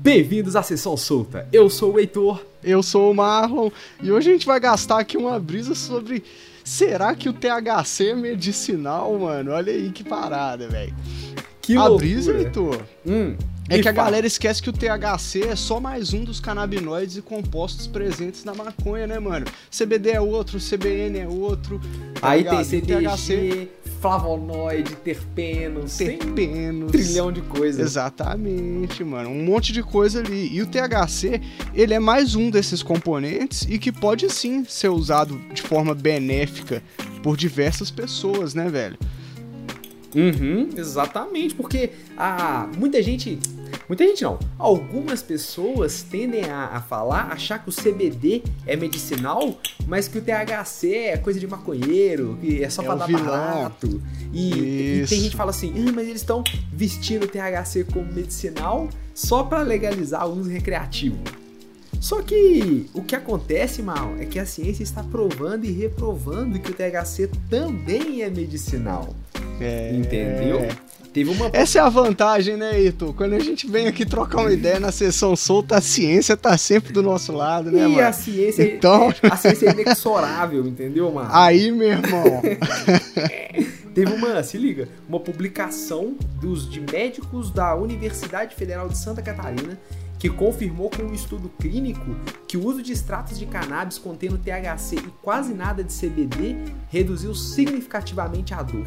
Bem-vindos à Sessão Solta. Eu sou o Heitor. Eu sou o Marlon. E hoje a gente vai gastar aqui uma brisa sobre. Será que o THC é medicinal, mano? Olha aí que parada, velho. Que a loucura. brisa, Heitor, Hum, é me que a galera esquece que o THC é só mais um dos canabinoides e compostos presentes na maconha, né, mano? CBD é outro, CBN é outro. tá Aí ligado? tem THC, flavonoide, terpenos, um terpenos. trilhão de coisas. Exatamente, mano. Um monte de coisa ali. E o THC, ele é mais um desses componentes e que pode sim ser usado de forma benéfica por diversas pessoas, né, velho? Uhum, exatamente, porque a, muita gente. Muita gente não. Algumas pessoas tendem a, a falar, achar que o CBD é medicinal, mas que o THC é coisa de maconheiro, que é só É pra dar vilão. barato. E, e tem gente que fala assim, "Ah, mas eles estão vestindo o THC como medicinal só pra legalizar o uso recreativo. Só que o que acontece, mal, é que a ciência está provando e reprovando que o THC também é medicinal. É... Entendeu? Teve uma. Essa é a vantagem, né, Ito? Quando a gente vem aqui trocar uma ideia na sessão solta, a ciência tá sempre do nosso lado, né, e mano? a ciência, Então- a ciência é inexorável, entendeu, mano? Aí, meu irmão. Teve uma, se liga, uma publicação dos de médicos da Universidade Federal de Santa Catarina que confirmou com um estudo clínico que o uso de extratos de cannabis contendo THC e quase nada de CBD reduziu significativamente a dor.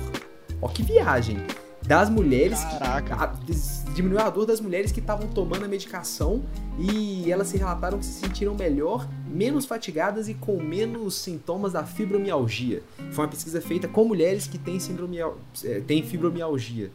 Ó que viagem! Das mulheres que Caraca. a- des- diminuiu a dor das mulheres que estavam tomando a medicação e elas se relataram que se sentiram melhor, menos fatigadas e com menos sintomas da fibromialgia. Foi uma pesquisa feita com mulheres que têm, síndromial- eh, têm fibromialgia.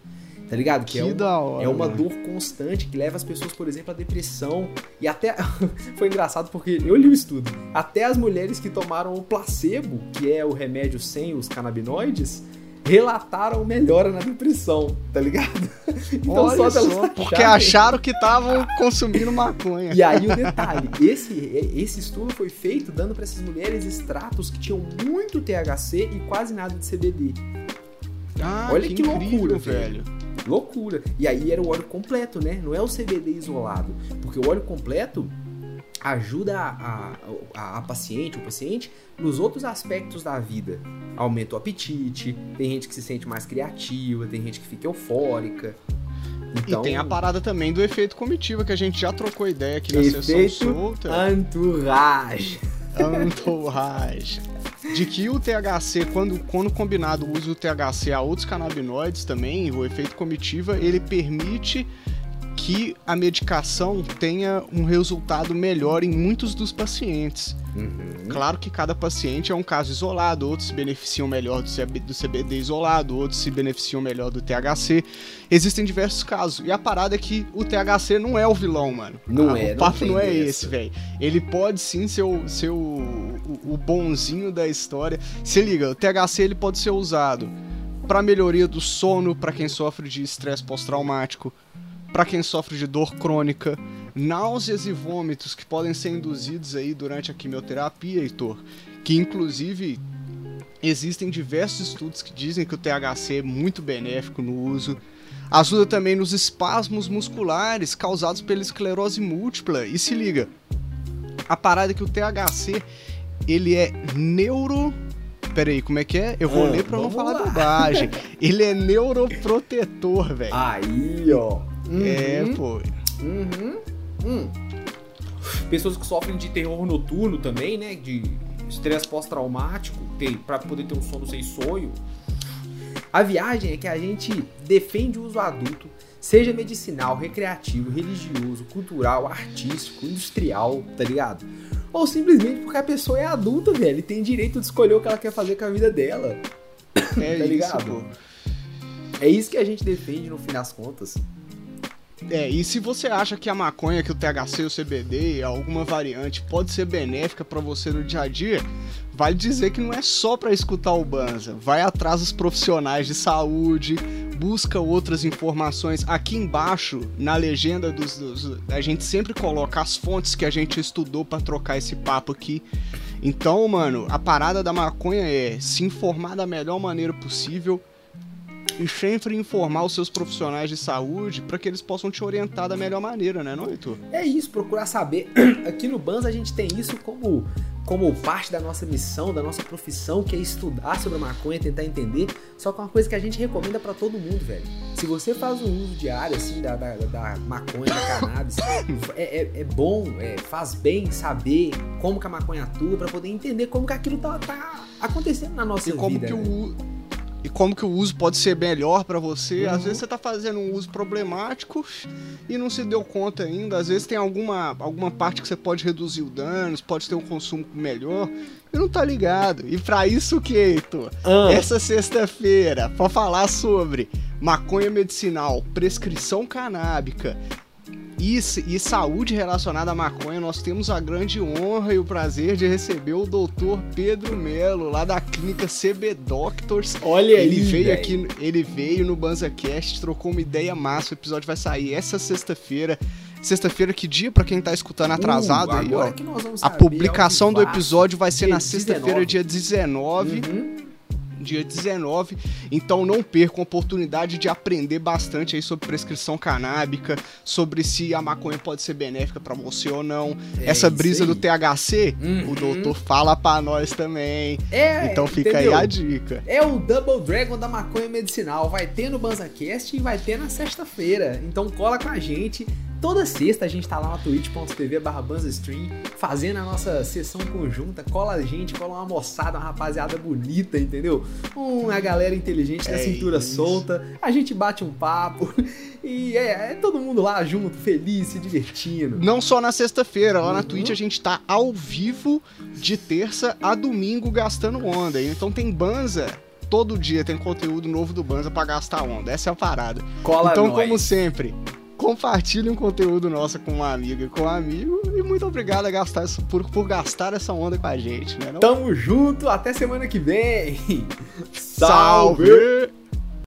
Tá ligado? Que é, um- da hora. é uma dor constante que leva as pessoas, por exemplo, à depressão. E até. Foi engraçado porque eu li o estudo. Até as mulheres que tomaram o placebo, que é o remédio sem os canabinoides, relataram melhora na depressão, tá ligado? Olha delas só, porque acharam que estavam consumindo maconha. E aí o detalhe, esse, esse estudo foi feito dando para essas mulheres extratos que tinham muito THC e quase nada de CBD. Ah, Olha que, que incrível, loucura, velho. Loucura. E aí era o óleo completo, né? Não é o CBD isolado. Porque o óleo completo ajuda a, a, a paciente, o paciente, nos outros aspectos da vida. Aumenta o apetite, tem gente que se sente mais criativa, tem gente que fica eufórica. Então, E tem a parada também do efeito comitiva, que a gente já trocou ideia aqui na sessão efeito solta. entourage. Entourage. De que o THC, quando, quando combinado o uso do THC a outros canabinoides também, o efeito comitiva, ele permite que a medicação tenha um resultado melhor em muitos dos pacientes. Uhum. Claro que cada paciente é um caso isolado, outros se beneficiam melhor do CB do CBD isolado, outros se beneficiam melhor do THC. Existem diversos casos. E a parada é que o THC não é o vilão, mano. Não Ah, é, O não papo tem não, é esse, velho. Ele pode sim ser, o, ser o, o, o bonzinho da história. Se liga, o THC ele pode ser usado para melhoria do sono, para quem sofre de estresse pós-traumático, para quem sofre de dor crônica, náuseas e vômitos que podem ser induzidos aí durante a quimioterapia, Heitor, que inclusive existem diversos estudos que dizem que o THC é muito benéfico no uso. Ajuda também nos espasmos musculares causados pela esclerose múltipla. E se liga, a parada é que o THC ele é neuro Peraí, como é que é? Eu vou Ah, ler pra não falar lá. bobagem. Ele é neuroprotetor, velho. Aí, ó. É, Uhum. pô. Uhum. Hum. Pessoas que sofrem de terror noturno também, né? De estresse pós-traumático, pra poder ter um sono sem sonho. A viagem é que a gente defende o uso adulto, seja medicinal, recreativo, religioso, cultural, artístico, industrial, tá ligado? Ou simplesmente porque a pessoa é adulta, velho, e tem direito de escolher o que ela quer fazer com a vida dela. É Tá isso, ligado? pô. É isso que a gente defende no fim das contas. É, e se você acha que a maconha, que o THC, o CBD, alguma variante pode ser benéfica pra você no dia a dia, vale dizer que não é só pra escutar o Banza. Vai atrás dos profissionais de saúde, busca outras informações. Aqui embaixo, na legenda dos, dos- a gente sempre coloca as fontes que a gente estudou pra trocar esse papo aqui. Então, mano, a parada da maconha é se informar da melhor maneira possível, e sempre informar os seus profissionais de saúde para que eles possam te orientar da melhor maneira, né, não, Heitor? É isso, procurar saber. Aqui no Banza a gente tem isso como como parte da nossa missão, da nossa profissão, que é estudar sobre a maconha, tentar entender. Só que é uma coisa que a gente recomenda para todo mundo, velho. Se você faz um uso diário, assim, da, da, da maconha, da cannabis, é, é, é, bom, é, faz bem saber como que a maconha atua para poder entender como que aquilo tá, tá acontecendo na nossa e como vida. Que né? o e como que o uso pode ser melhor para você. Uhum. Às vezes você tá fazendo um uso problemático e não se deu conta ainda. Às vezes tem alguma, alguma parte que você pode reduzir o danos, pode ter um consumo melhor e não tá ligado. E para isso que, Heitor, ah. essa sexta-feira, para falar sobre maconha medicinal, prescrição canábica e, e saúde relacionada à maconha, nós temos a grande honra e o prazer de receber o doutor Pedro Melo, lá da clínica CB Doctors. Olha ele aí, veio véio. aqui, ele veio no BanzaCast, trocou uma ideia massa. O episódio vai sair essa sexta-feira. Sexta-feira, que dia para quem tá escutando atrasado uh, aí, ó. a publicação do episódio vai ser na sexta-feira, dia 19. Uhum dia 19. Então não percam a oportunidade de aprender bastante aí sobre prescrição canábica, sobre se a maconha pode ser benéfica para você ou não. É Essa brisa do THC, uhum. o doutor fala para nós também. É, então fica entendeu? aí a dica. É o Double Dragon da maconha medicinal. Vai ter no BanzaCast e vai ter na sexta-feira. Então cola com a gente. Toda sexta a gente tá lá na twitch.tv barra Stream, fazendo a nossa sessão conjunta, cola a gente, cola uma moçada, uma rapaziada bonita, entendeu? Uma galera inteligente da é cintura isso. solta, a gente bate um papo e é, é, todo mundo lá junto, feliz, se divertindo. Não só na sexta-feira, lá uhum. na Twitch a gente tá ao vivo de terça a domingo gastando onda, então tem banza todo dia tem conteúdo novo do Banza para gastar onda. Essa é a parada. Cola então, nós. como sempre, compartilhe um conteúdo nosso com uma amiga e com um amigo. E muito obrigado a gastar, por, por gastar essa onda com a gente, né? Não? Tamo junto, até semana que vem. Salve!